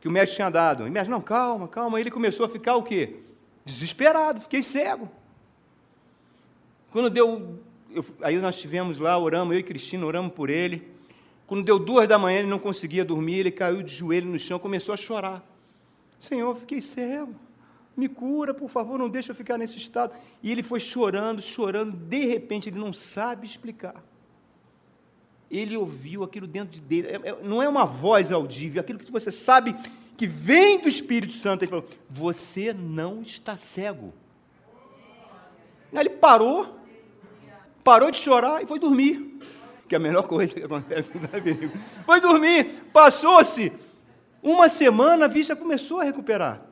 que o médico tinha dado. E o médico, não, calma, calma. Ele começou a ficar o quê? Desesperado, fiquei cego. Quando deu eu, aí nós tivemos lá, oramos, eu e Cristina oramos por ele. Quando deu duas da manhã, ele não conseguia dormir, ele caiu de joelho no chão, começou a chorar. Senhor, fiquei cego, me cura, por favor, não deixa eu ficar nesse estado. E ele foi chorando, chorando, de repente ele não sabe explicar. Ele ouviu aquilo dentro dele, é, é, não é uma voz audível, aquilo que você sabe que vem do Espírito Santo. Ele falou: Você não está cego. Aí ele parou, parou de chorar e foi dormir. Que é a melhor coisa que acontece na vida. Foi dormir, passou-se uma semana, a vista começou a recuperar.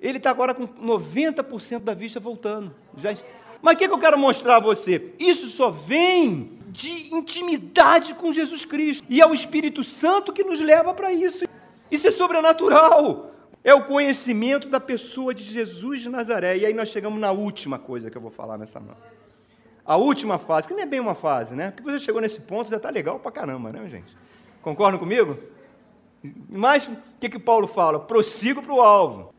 Ele está agora com 90% da vista voltando. Já... Mas o que, que eu quero mostrar a você? Isso só vem de intimidade com Jesus Cristo. E é o Espírito Santo que nos leva para isso. Isso é sobrenatural. É o conhecimento da pessoa de Jesus de Nazaré. E aí nós chegamos na última coisa que eu vou falar nessa mão. A última fase, que não é bem uma fase, né? Porque você chegou nesse ponto, já está legal pra caramba, né, gente? Concordam comigo? Mas o que, que Paulo fala? Prossigo para o alvo.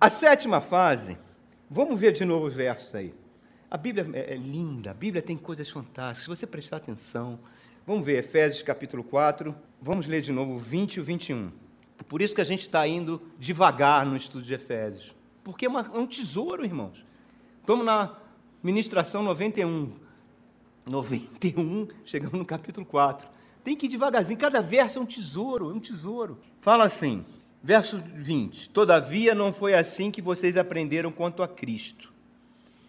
A sétima fase, vamos ver de novo os versos aí. A Bíblia é, é linda, a Bíblia tem coisas fantásticas, se você prestar atenção. Vamos ver Efésios capítulo 4, vamos ler de novo 20 e 21. Por isso que a gente está indo devagar no estudo de Efésios. Porque é, uma, é um tesouro, irmãos. Estamos na ministração 91. 91, chegamos no capítulo 4. Tem que ir devagarzinho, cada verso é um tesouro, é um tesouro. Fala assim, verso 20: Todavia não foi assim que vocês aprenderam quanto a Cristo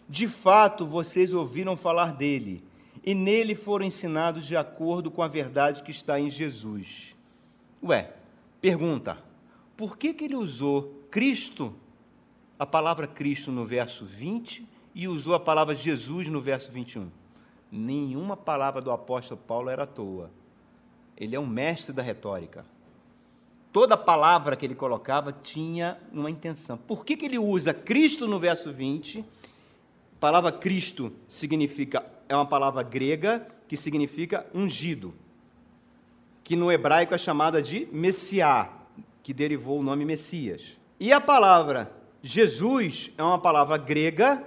de fato, vocês ouviram falar dele, e nele foram ensinados de acordo com a verdade que está em Jesus. Ué, pergunta: por que, que ele usou Cristo, a palavra Cristo no verso 20, e usou a palavra Jesus no verso 21? Nenhuma palavra do apóstolo Paulo era à toa. Ele é um mestre da retórica. Toda palavra que ele colocava tinha uma intenção. Por que, que ele usa Cristo no verso 20 a palavra Cristo significa, é uma palavra grega que significa ungido, que no hebraico é chamada de Messiá, que derivou o nome Messias. E a palavra Jesus é uma palavra grega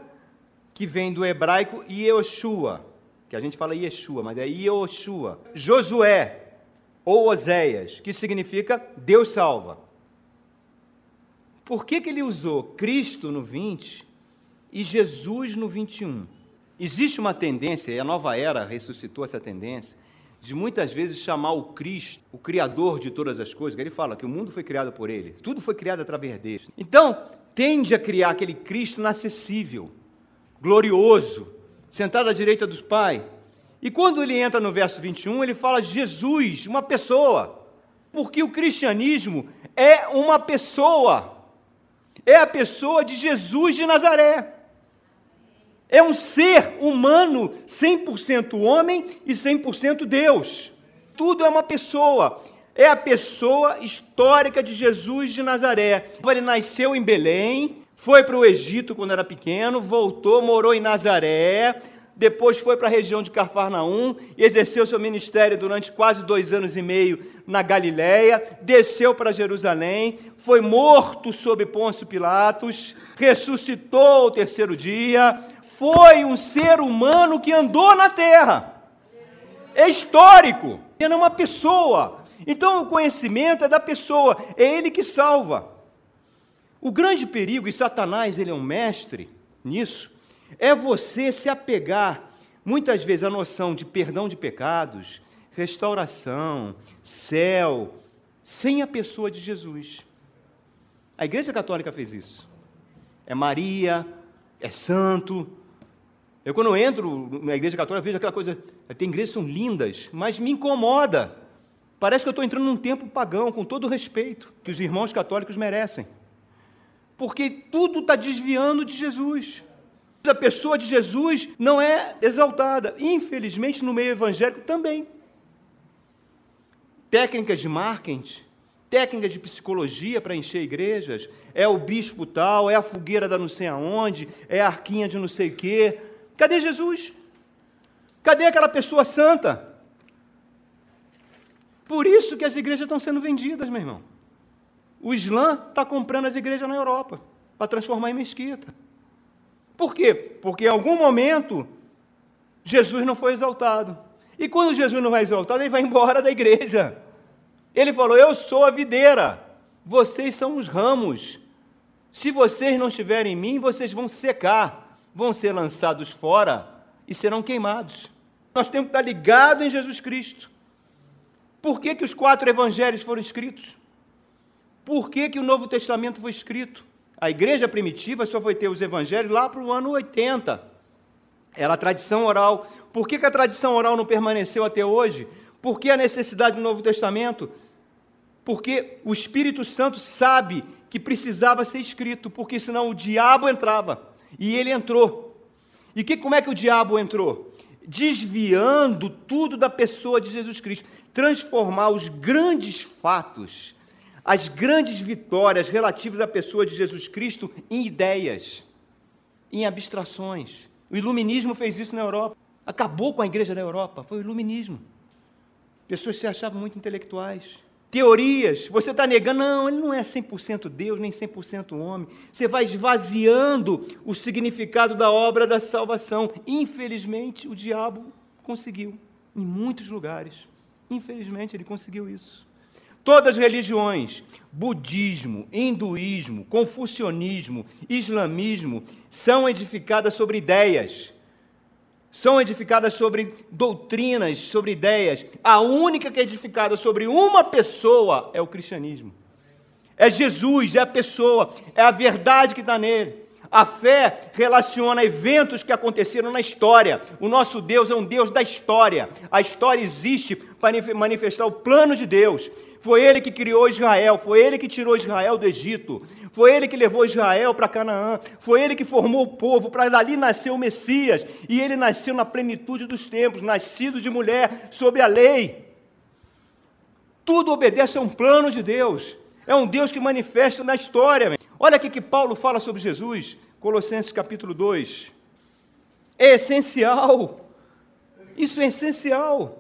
que vem do hebraico Yeshua, que a gente fala Yeshua, mas é Yoshua. Josué, ou Oséias, que significa Deus salva. Por que, que ele usou Cristo no 20 e Jesus no 21. Existe uma tendência, e a nova era ressuscitou essa tendência, de muitas vezes chamar o Cristo, o Criador de todas as coisas, que ele fala que o mundo foi criado por ele, tudo foi criado através dele. Então, tende a criar aquele Cristo inacessível, glorioso, sentado à direita dos Pai. E quando ele entra no verso 21, ele fala Jesus, uma pessoa, porque o cristianismo é uma pessoa, é a pessoa de Jesus de Nazaré. É um ser humano 100% homem e 100% Deus. Tudo é uma pessoa. É a pessoa histórica de Jesus de Nazaré. Ele nasceu em Belém, foi para o Egito quando era pequeno, voltou, morou em Nazaré, depois foi para a região de Cafarnaum, exerceu seu ministério durante quase dois anos e meio na Galiléia, desceu para Jerusalém, foi morto sob Pôncio Pilatos, ressuscitou ao terceiro dia, foi um ser humano que andou na terra. É histórico. Ele é uma pessoa. Então o conhecimento é da pessoa, é ele que salva. O grande perigo, e Satanás ele é um mestre nisso, é você se apegar muitas vezes à noção de perdão de pecados, restauração, céu, sem a pessoa de Jesus. A Igreja Católica fez isso. É Maria, é santo, eu, quando entro na igreja católica, vejo aquela coisa. Tem igrejas que são lindas, mas me incomoda. Parece que eu estou entrando num tempo pagão, com todo o respeito que os irmãos católicos merecem. Porque tudo está desviando de Jesus. A pessoa de Jesus não é exaltada. Infelizmente, no meio evangélico também. Técnicas de marketing, técnicas de psicologia para encher igrejas, é o bispo tal, é a fogueira da não sei aonde, é a arquinha de não sei o quê. Cadê Jesus? Cadê aquela pessoa santa? Por isso que as igrejas estão sendo vendidas, meu irmão. O Islã está comprando as igrejas na Europa para transformar em mesquita. Por quê? Porque em algum momento Jesus não foi exaltado. E quando Jesus não é exaltado, ele vai embora da igreja. Ele falou: Eu sou a videira, vocês são os ramos. Se vocês não estiverem em mim, vocês vão secar vão ser lançados fora e serão queimados. Nós temos que estar ligados em Jesus Cristo. Por que, que os quatro evangelhos foram escritos? por que, que o Novo Testamento foi escrito. A igreja primitiva só foi ter os evangelhos lá para o ano 80. Era a tradição oral. Por que, que a tradição oral não permaneceu até hoje? Por que a necessidade do Novo Testamento? Porque o Espírito Santo sabe que precisava ser escrito, porque senão o diabo entrava. E ele entrou. E que, como é que o diabo entrou? Desviando tudo da pessoa de Jesus Cristo. Transformar os grandes fatos, as grandes vitórias relativas à pessoa de Jesus Cristo em ideias, em abstrações. O iluminismo fez isso na Europa. Acabou com a igreja da Europa. Foi o iluminismo. Pessoas se achavam muito intelectuais teorias, você está negando, não, ele não é 100% Deus, nem 100% homem. Você vai esvaziando o significado da obra da salvação. Infelizmente, o diabo conseguiu, em muitos lugares. Infelizmente, ele conseguiu isso. Todas as religiões, budismo, hinduísmo, confucionismo, islamismo, são edificadas sobre ideias são edificadas sobre doutrinas, sobre ideias. A única que é edificada sobre uma pessoa é o cristianismo. É Jesus, é a pessoa, é a verdade que está nele. A fé relaciona eventos que aconteceram na história. O nosso Deus é um Deus da história. A história existe para manifestar o plano de Deus. Foi ele que criou Israel, foi ele que tirou Israel do Egito, foi ele que levou Israel para Canaã, foi ele que formou o povo, para dali nasceu o Messias, e ele nasceu na plenitude dos tempos, nascido de mulher, sob a lei. Tudo obedece a um plano de Deus, é um Deus que manifesta na história. Olha aqui que Paulo fala sobre Jesus, Colossenses capítulo 2. É essencial, isso é essencial.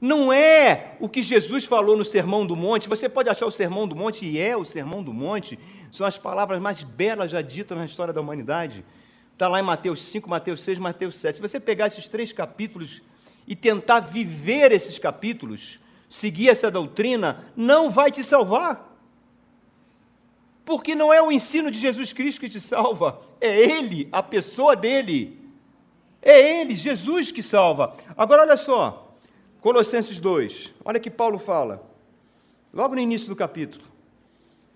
Não é o que Jesus falou no Sermão do Monte. Você pode achar o Sermão do Monte, e é o Sermão do Monte, são as palavras mais belas já ditas na história da humanidade. Está lá em Mateus 5, Mateus 6, Mateus 7. Se você pegar esses três capítulos e tentar viver esses capítulos, seguir essa doutrina, não vai te salvar. Porque não é o ensino de Jesus Cristo que te salva, é Ele, a pessoa dele. É Ele, Jesus, que salva. Agora, olha só. Colossenses 2, olha que Paulo fala, logo no início do capítulo.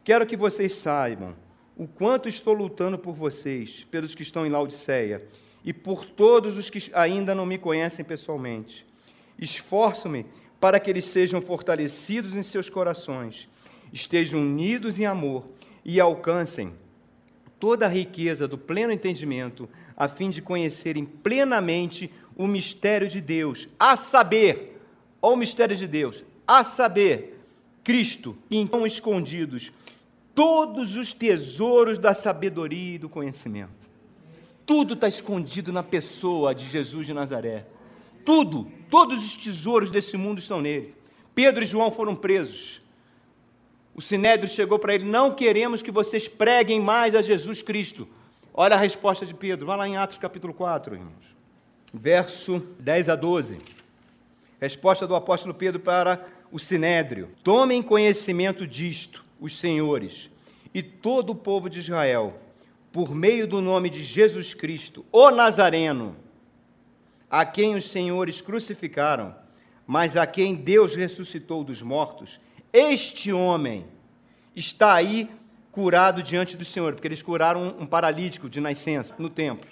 Quero que vocês saibam o quanto estou lutando por vocês, pelos que estão em Laodiceia, e por todos os que ainda não me conhecem pessoalmente. Esforço-me para que eles sejam fortalecidos em seus corações, estejam unidos em amor e alcancem toda a riqueza do pleno entendimento, a fim de conhecerem plenamente o mistério de Deus, a saber, ao mistério de Deus, a saber, Cristo, e então escondidos todos os tesouros da sabedoria e do conhecimento. Tudo está escondido na pessoa de Jesus de Nazaré. Tudo, todos os tesouros desse mundo estão nele. Pedro e João foram presos. O Sinédrio chegou para ele: Não queremos que vocês preguem mais a Jesus Cristo. Olha a resposta de Pedro, vai lá em Atos capítulo 4, irmãos. Verso 10 a 12. Resposta do apóstolo Pedro para o sinédrio: Tomem conhecimento disto, os senhores, e todo o povo de Israel, por meio do nome de Jesus Cristo, o Nazareno, a quem os senhores crucificaram, mas a quem Deus ressuscitou dos mortos, este homem está aí curado diante do Senhor, porque eles curaram um paralítico de nascença no templo.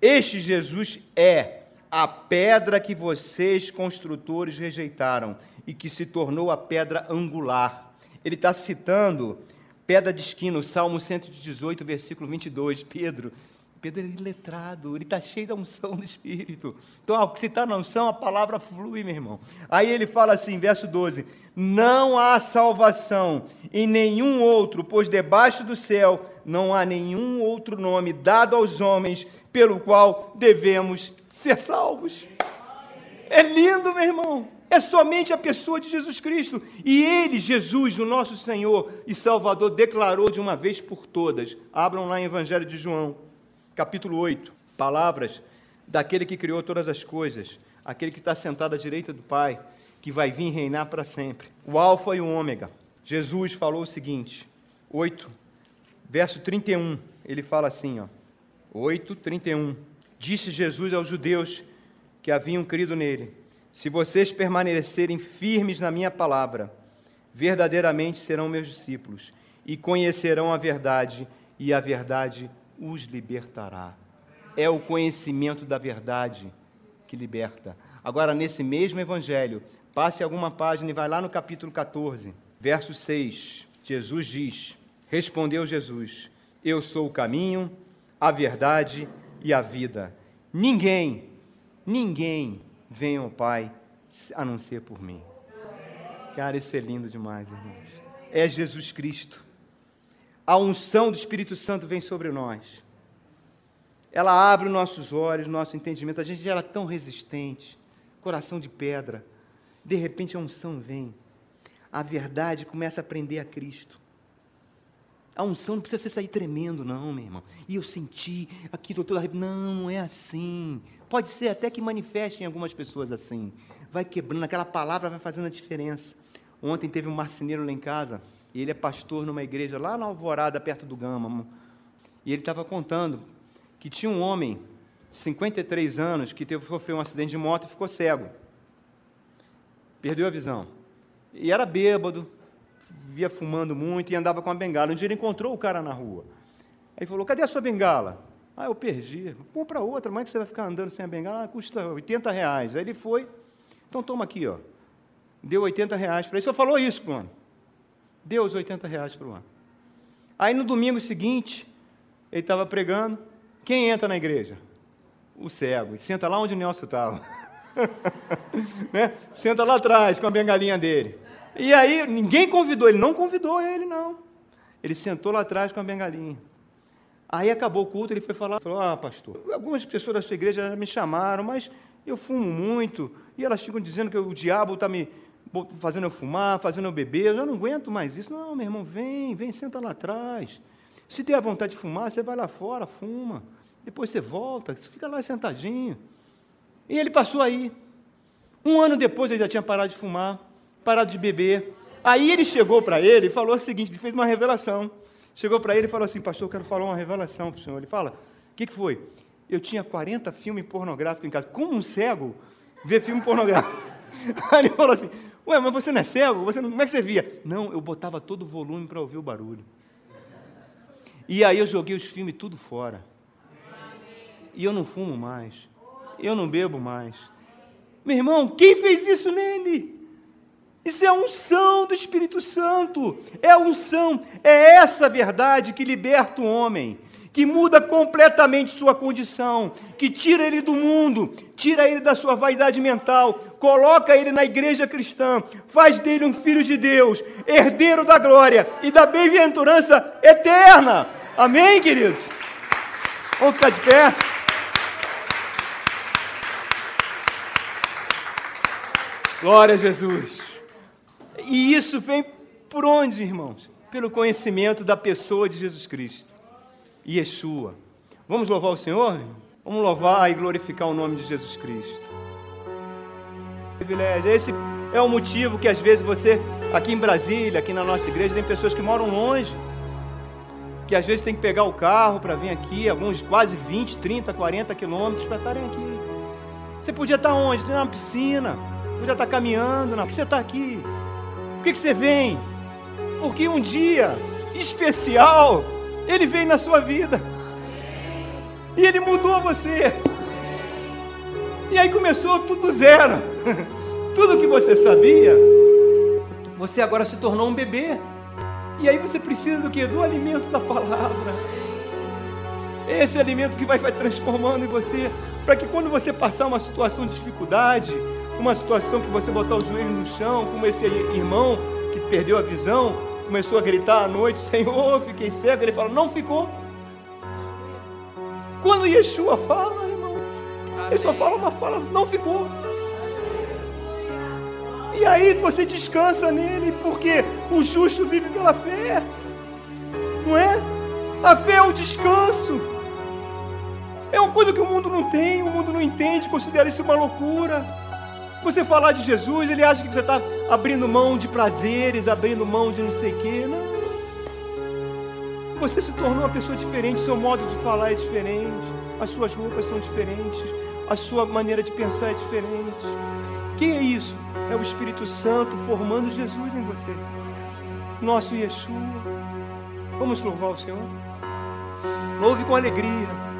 Este Jesus é a pedra que vocês, construtores, rejeitaram e que se tornou a pedra angular. Ele está citando pedra de esquina, o Salmo 118, versículo 22. Pedro, Pedro é letrado, ele está cheio da unção do Espírito. Então, se está na unção, a palavra flui, meu irmão. Aí ele fala assim, verso 12: Não há salvação em nenhum outro, pois debaixo do céu não há nenhum outro nome dado aos homens pelo qual devemos ser salvos. É lindo, meu irmão. É somente a pessoa de Jesus Cristo. E Ele, Jesus, o nosso Senhor e Salvador, declarou de uma vez por todas. Abram lá em Evangelho de João, capítulo 8. Palavras daquele que criou todas as coisas, aquele que está sentado à direita do Pai, que vai vir reinar para sempre. O Alfa e o Ômega. Jesus falou o seguinte, 8, verso 31. Ele fala assim, ó. 8, 31. Disse Jesus aos judeus que haviam crido nele: Se vocês permanecerem firmes na minha palavra, verdadeiramente serão meus discípulos e conhecerão a verdade, e a verdade os libertará. É o conhecimento da verdade que liberta. Agora, nesse mesmo evangelho, passe alguma página e vai lá no capítulo 14, verso 6. Jesus diz: Respondeu Jesus: Eu sou o caminho, a verdade e a vida. Ninguém, ninguém vem ao Pai a não ser por mim. Cara, isso é lindo demais, irmãos. É Jesus Cristo. A unção do Espírito Santo vem sobre nós. Ela abre os nossos olhos, nosso entendimento. A gente era tão resistente, coração de pedra. De repente a unção vem. A verdade começa a prender a Cristo. A unção não precisa você sair tremendo, não, meu irmão. E eu senti aqui, doutor, não, não é assim. Pode ser até que manifeste em algumas pessoas assim. Vai quebrando, aquela palavra vai fazendo a diferença. Ontem teve um marceneiro lá em casa, e ele é pastor numa igreja lá na Alvorada, perto do Gama. E ele estava contando que tinha um homem, 53 anos, que teve, sofreu um acidente de moto e ficou cego. Perdeu a visão. E era bêbado, via fumando muito e andava com a bengala. Um dia ele encontrou o cara na rua. Aí falou: Cadê a sua bengala? Ah, eu perdi. Compra outra, como é que você vai ficar andando sem a bengala? Ah, custa 80 reais. Aí ele foi, então toma aqui, ó. Deu 80 reais para ele. Só falou isso para o ano. Deu os 80 reais para o ano. Aí no domingo seguinte, ele estava pregando. Quem entra na igreja? O cego. E senta lá onde o Nelson estava. né? Senta lá atrás com a bengalinha dele. E aí, ninguém convidou, ele não convidou ele, não. Ele sentou lá atrás com a bengalinha. Aí acabou o culto, ele foi falar, falou, ah, pastor, algumas pessoas da sua igreja me chamaram, mas eu fumo muito, e elas ficam dizendo que o diabo está me fazendo eu fumar, fazendo eu beber, eu já não aguento mais isso. Não, meu irmão, vem, vem, senta lá atrás. Se tem a vontade de fumar, você vai lá fora, fuma. Depois você volta, fica lá sentadinho. E ele passou aí. Um ano depois ele já tinha parado de fumar parado de beber. Aí ele chegou para ele e falou o seguinte: ele fez uma revelação. Chegou para ele e falou assim: Pastor, eu quero falar uma revelação para o senhor. Ele fala: O que, que foi? Eu tinha 40 filmes pornográficos em casa. Como um cego vê filme pornográfico? Aí ele falou assim: Ué, mas você não é cego? Você não... Como é que você via? Não, eu botava todo o volume para ouvir o barulho. E aí eu joguei os filmes tudo fora. E eu não fumo mais. Eu não bebo mais. Meu irmão, quem fez isso nele? Isso é a unção do Espírito Santo. É a unção, é essa verdade que liberta o homem, que muda completamente sua condição, que tira ele do mundo, tira ele da sua vaidade mental, coloca ele na igreja cristã, faz dele um filho de Deus, herdeiro da glória e da bem-aventurança eterna. Amém, queridos? Vamos ficar de pé. Glória a Jesus. E isso vem por onde, irmãos? Pelo conhecimento da pessoa de Jesus Cristo, Yeshua. Vamos louvar o Senhor? Vamos louvar e glorificar o nome de Jesus Cristo. Privilégio. Esse é o motivo que às vezes você, aqui em Brasília, aqui na nossa igreja, tem pessoas que moram longe, que às vezes tem que pegar o carro para vir aqui, alguns quase 20, 30, 40 quilômetros para estarem aqui. Você podia estar onde? Na piscina, podia estar caminhando, por que você está aqui? Por que, que você vem? Porque um dia especial ele veio na sua vida. E ele mudou você. E aí começou tudo zero. Tudo que você sabia, você agora se tornou um bebê. E aí você precisa do que? Do alimento da palavra. Esse alimento que vai, vai transformando em você, para que quando você passar uma situação de dificuldade, uma situação que você botar o joelho no chão, como esse irmão que perdeu a visão, começou a gritar à noite, Senhor, fiquei cego, ele fala, não ficou. Quando Yeshua fala, irmão, ele só fala uma palavra, não ficou. E aí você descansa nele, porque o justo vive pela fé. Não é? A fé é o descanso. É uma coisa que o mundo não tem, o mundo não entende, considera isso uma loucura. Você falar de Jesus, ele acha que você está abrindo mão de prazeres, abrindo mão de não sei o quê. Não. Você se tornou uma pessoa diferente, seu modo de falar é diferente, as suas roupas são diferentes, a sua maneira de pensar é diferente. Que é isso? É o Espírito Santo formando Jesus em você. Nosso Yeshua. Vamos louvar o Senhor? Louve com alegria.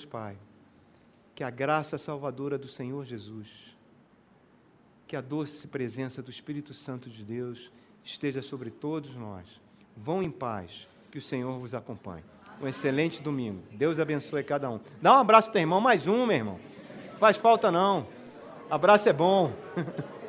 Deus Pai, que a graça salvadora do Senhor Jesus, que a doce presença do Espírito Santo de Deus esteja sobre todos nós. Vão em paz, que o Senhor vos acompanhe. Um excelente domingo. Deus abençoe cada um. Dá um abraço, teu irmão, mais um, meu irmão. Faz falta não. Abraço é bom.